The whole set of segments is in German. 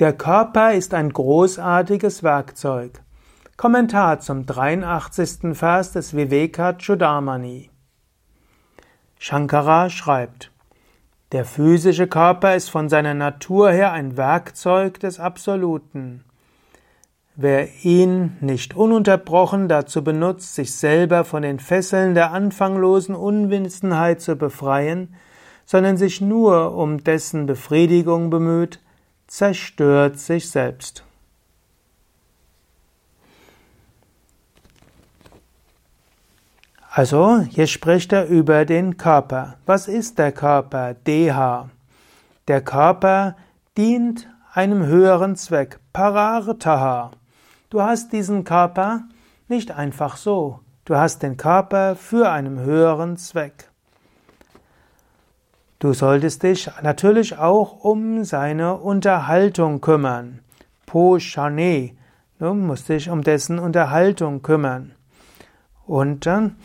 Der Körper ist ein großartiges Werkzeug. Kommentar zum 83. Vers des Viveka Chudamani. Shankara schreibt, der physische Körper ist von seiner Natur her ein Werkzeug des Absoluten. Wer ihn nicht ununterbrochen dazu benutzt, sich selber von den Fesseln der anfanglosen Unwissenheit zu befreien, sondern sich nur um dessen Befriedigung bemüht, zerstört sich selbst. Also, hier spricht er über den Körper. Was ist der Körper? Deha. Der Körper dient einem höheren Zweck. Parartaha. Du hast diesen Körper nicht einfach so. Du hast den Körper für einen höheren Zweck. Du solltest dich natürlich auch um seine Unterhaltung kümmern. Poshane. Du musst dich um dessen Unterhaltung kümmern. Und dann,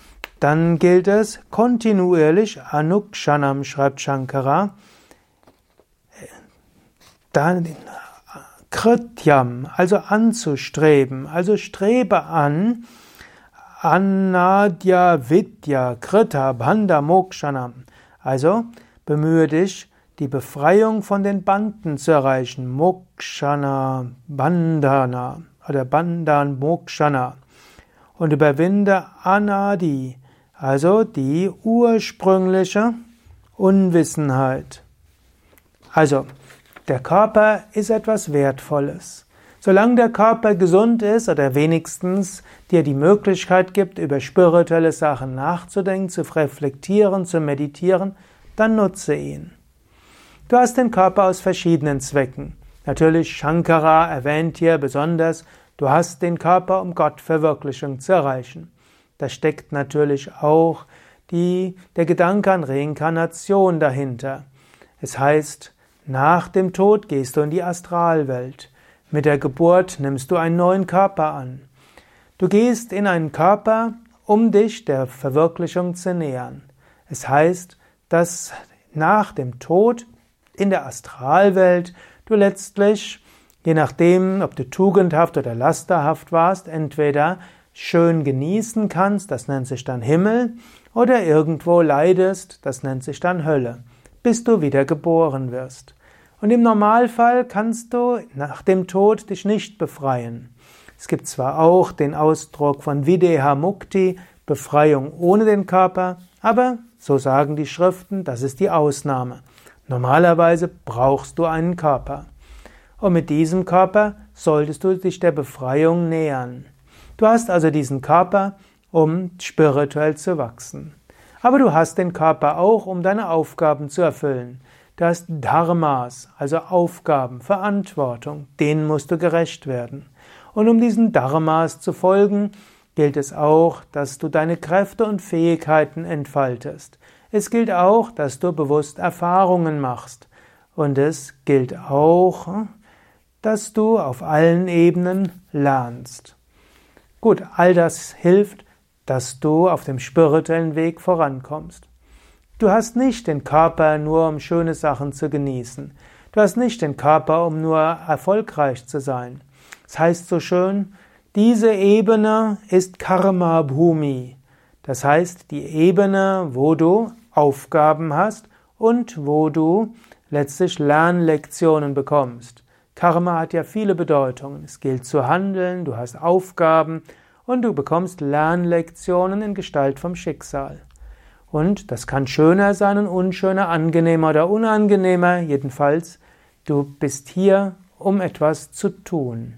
dann gilt es kontinuierlich, Anukshanam schreibt Shankara, dann Krityam, also anzustreben, also strebe an, Anadya Vidya Krita Banda Mokshanam, also Bemühe dich, die Befreiung von den Banden zu erreichen. Mokshana Bandhana oder Bandan Mokshana. Und überwinde Anadi, also die ursprüngliche Unwissenheit. Also, der Körper ist etwas Wertvolles. Solange der Körper gesund ist oder wenigstens dir die Möglichkeit gibt, über spirituelle Sachen nachzudenken, zu reflektieren, zu meditieren, dann nutze ihn. Du hast den Körper aus verschiedenen Zwecken. Natürlich Shankara erwähnt hier besonders, du hast den Körper, um Gottverwirklichung zu erreichen. Da steckt natürlich auch die, der Gedanke an Reinkarnation dahinter. Es heißt, nach dem Tod gehst du in die Astralwelt. Mit der Geburt nimmst du einen neuen Körper an. Du gehst in einen Körper, um dich der Verwirklichung zu nähern. Es heißt, dass nach dem Tod in der Astralwelt du letztlich, je nachdem, ob du tugendhaft oder lasterhaft warst, entweder schön genießen kannst, das nennt sich dann Himmel, oder irgendwo leidest, das nennt sich dann Hölle, bis du wieder geboren wirst. Und im Normalfall kannst du nach dem Tod dich nicht befreien. Es gibt zwar auch den Ausdruck von Videha Mukti, Befreiung ohne den Körper, aber so sagen die Schriften, das ist die Ausnahme. Normalerweise brauchst du einen Körper. Und mit diesem Körper solltest du dich der Befreiung nähern. Du hast also diesen Körper, um spirituell zu wachsen. Aber du hast den Körper auch, um deine Aufgaben zu erfüllen. Du hast Dharmas, also Aufgaben, Verantwortung, denen musst du gerecht werden. Und um diesen Dharmas zu folgen, gilt es auch, dass du deine Kräfte und Fähigkeiten entfaltest. Es gilt auch, dass du bewusst Erfahrungen machst. Und es gilt auch, dass du auf allen Ebenen lernst. Gut, all das hilft, dass du auf dem spirituellen Weg vorankommst. Du hast nicht den Körper nur, um schöne Sachen zu genießen. Du hast nicht den Körper, um nur erfolgreich zu sein. Es das heißt so schön, diese Ebene ist Karma Bhumi. Das heißt, die Ebene, wo du Aufgaben hast und wo du letztlich Lernlektionen bekommst. Karma hat ja viele Bedeutungen. Es gilt zu handeln, du hast Aufgaben und du bekommst Lernlektionen in Gestalt vom Schicksal. Und das kann schöner sein und unschöner, angenehmer oder unangenehmer. Jedenfalls, du bist hier, um etwas zu tun.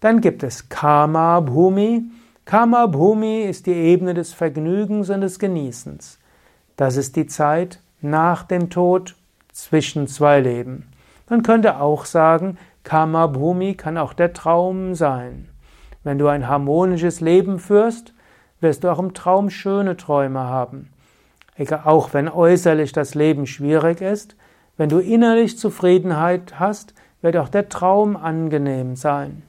Dann gibt es Kama Bhumi. Kama Bhumi ist die Ebene des Vergnügens und des Genießens. Das ist die Zeit nach dem Tod zwischen zwei Leben. Man könnte auch sagen, Kama Bhumi kann auch der Traum sein. Wenn du ein harmonisches Leben führst, wirst du auch im Traum schöne Träume haben. Auch wenn äußerlich das Leben schwierig ist, wenn du innerlich Zufriedenheit hast, wird auch der Traum angenehm sein.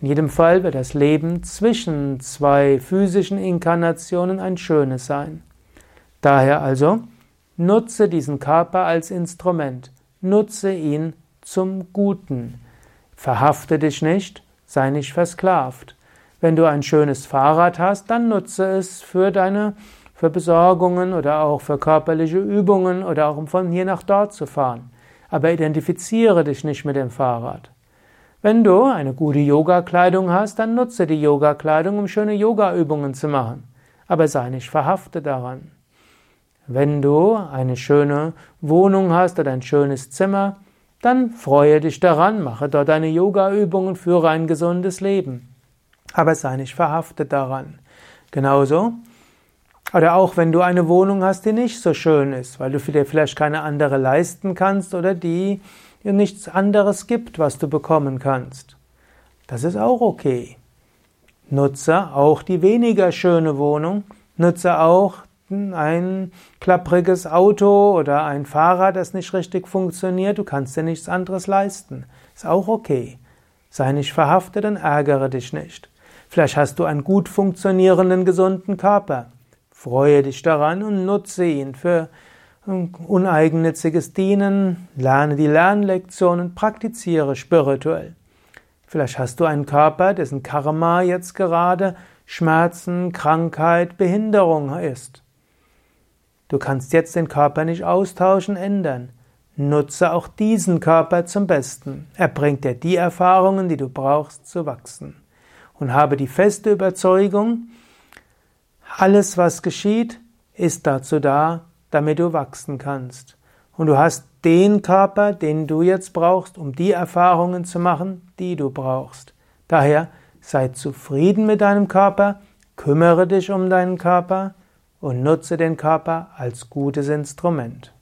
In jedem Fall wird das Leben zwischen zwei physischen Inkarnationen ein schönes sein. Daher also, nutze diesen Körper als Instrument, nutze ihn zum Guten. Verhafte dich nicht, sei nicht versklavt. Wenn du ein schönes Fahrrad hast, dann nutze es für deine für Besorgungen oder auch für körperliche Übungen oder auch um von hier nach dort zu fahren. Aber identifiziere dich nicht mit dem Fahrrad. Wenn du eine gute Yoga-Kleidung hast, dann nutze die Yoga-Kleidung, um schöne Yoga-Übungen zu machen. Aber sei nicht verhaftet daran. Wenn du eine schöne Wohnung hast oder ein schönes Zimmer, dann freue dich daran, mache dort deine Yoga-Übungen, führe ein gesundes Leben. Aber sei nicht verhaftet daran. Genauso, oder auch wenn du eine Wohnung hast, die nicht so schön ist, weil du dir vielleicht keine andere leisten kannst oder die dir nichts anderes gibt, was du bekommen kannst. Das ist auch okay. Nutze auch die weniger schöne Wohnung, nutze auch ein klappriges Auto oder ein Fahrrad, das nicht richtig funktioniert, du kannst dir nichts anderes leisten. Ist auch okay. Sei nicht verhaftet und ärgere dich nicht. Vielleicht hast du einen gut funktionierenden, gesunden Körper. Freue dich daran und nutze ihn für uneigennütziges Dienen, lerne die Lernlektionen, praktiziere spirituell. Vielleicht hast du einen Körper, dessen Karma jetzt gerade Schmerzen, Krankheit, Behinderung ist. Du kannst jetzt den Körper nicht austauschen, ändern. Nutze auch diesen Körper zum Besten. Er bringt dir die Erfahrungen, die du brauchst, zu wachsen. Und habe die feste Überzeugung, alles, was geschieht, ist dazu da, damit du wachsen kannst. Und du hast den Körper, den du jetzt brauchst, um die Erfahrungen zu machen, die du brauchst. Daher sei zufrieden mit deinem Körper, kümmere dich um deinen Körper und nutze den Körper als gutes Instrument.